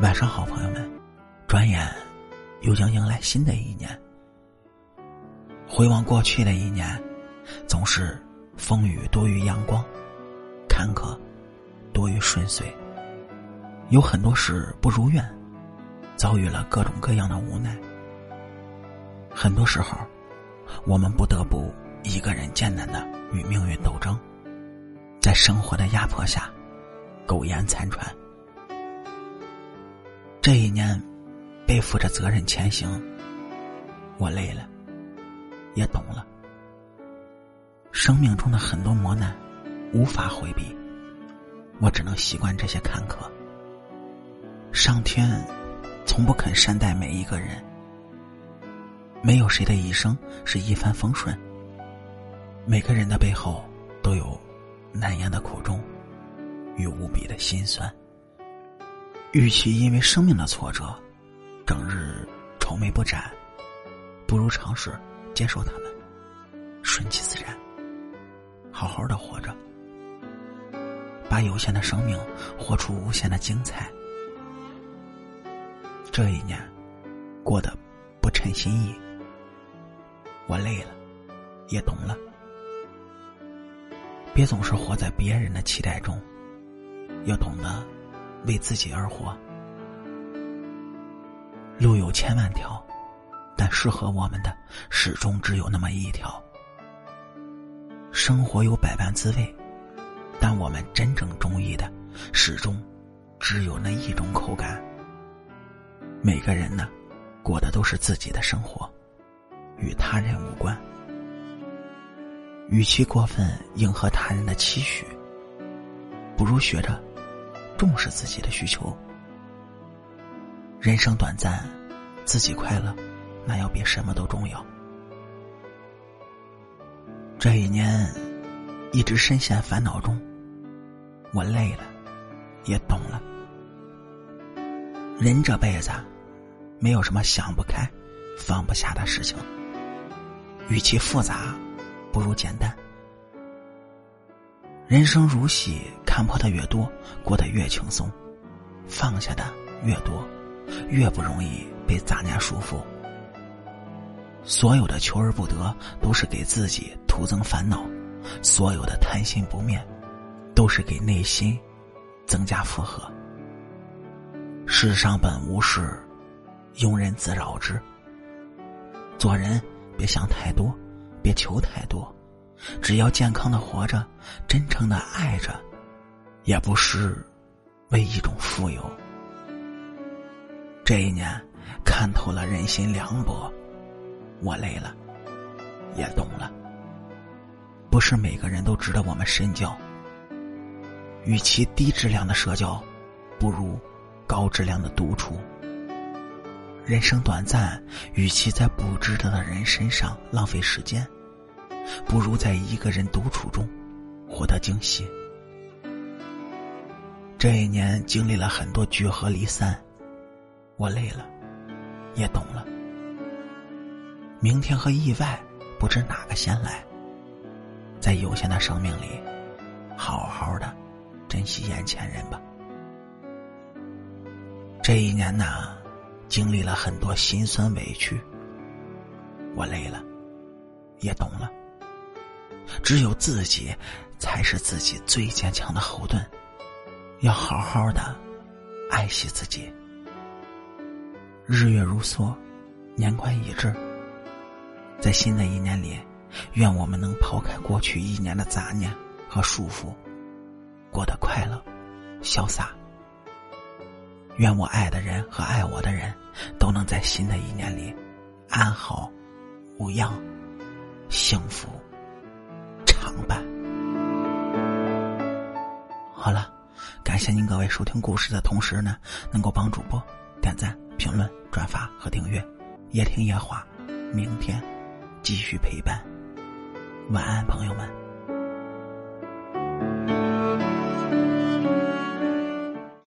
晚上好，朋友们！转眼又将迎来新的一年。回望过去的一年，总是风雨多于阳光，坎坷多于顺遂。有很多事不如愿，遭遇了各种各样的无奈。很多时候，我们不得不一个人艰难的与命运斗争，在生活的压迫下苟延残喘。这一年，背负着责任前行，我累了，也懂了。生命中的很多磨难无法回避，我只能习惯这些坎坷。上天从不肯善待每一个人，没有谁的一生是一帆风顺。每个人的背后都有难言的苦衷与无比的心酸。与其因为生命的挫折，整日愁眉不展，不如尝试接受他们，顺其自然，好好的活着，把有限的生命活出无限的精彩。这一年过得不称心意，我累了，也懂了，别总是活在别人的期待中，要懂得。为自己而活，路有千万条，但适合我们的始终只有那么一条。生活有百般滋味，但我们真正中意的始终只有那一种口感。每个人呢，过的都是自己的生活，与他人无关。与其过分迎合他人的期许，不如学着。重视自己的需求。人生短暂，自己快乐，那要比什么都重要。这一年，一直深陷烦恼中，我累了，也懂了。人这辈子，没有什么想不开、放不下的事情。与其复杂，不如简单。人生如戏。看破的越多，过得越轻松；放下的越多，越不容易被杂念束缚。所有的求而不得，都是给自己徒增烦恼；所有的贪心不灭，都是给内心增加负荷。世上本无事，庸人自扰之。做人别想太多，别求太多，只要健康的活着，真诚的爱着。也不失为一种富有。这一年看透了人心凉薄，我累了，也懂了。不是每个人都值得我们深交。与其低质量的社交，不如高质量的独处。人生短暂，与其在不值得的人身上浪费时间，不如在一个人独处中获得惊喜。这一年经历了很多聚合离散，我累了，也懂了。明天和意外，不知哪个先来。在有限的生命里，好好的珍惜眼前人吧。这一年呢，经历了很多心酸委屈，我累了，也懂了。只有自己，才是自己最坚强的后盾。要好好的爱惜自己。日月如梭，年关已至。在新的一年里，愿我们能抛开过去一年的杂念和束缚，过得快乐、潇洒。愿我爱的人和爱我的人都能在新的一年里安好、无恙、幸福常伴。感谢您各位收听故事的同时呢，能够帮主播点赞、评论、转发和订阅。夜听夜话，明天继续陪伴。晚安，朋友们。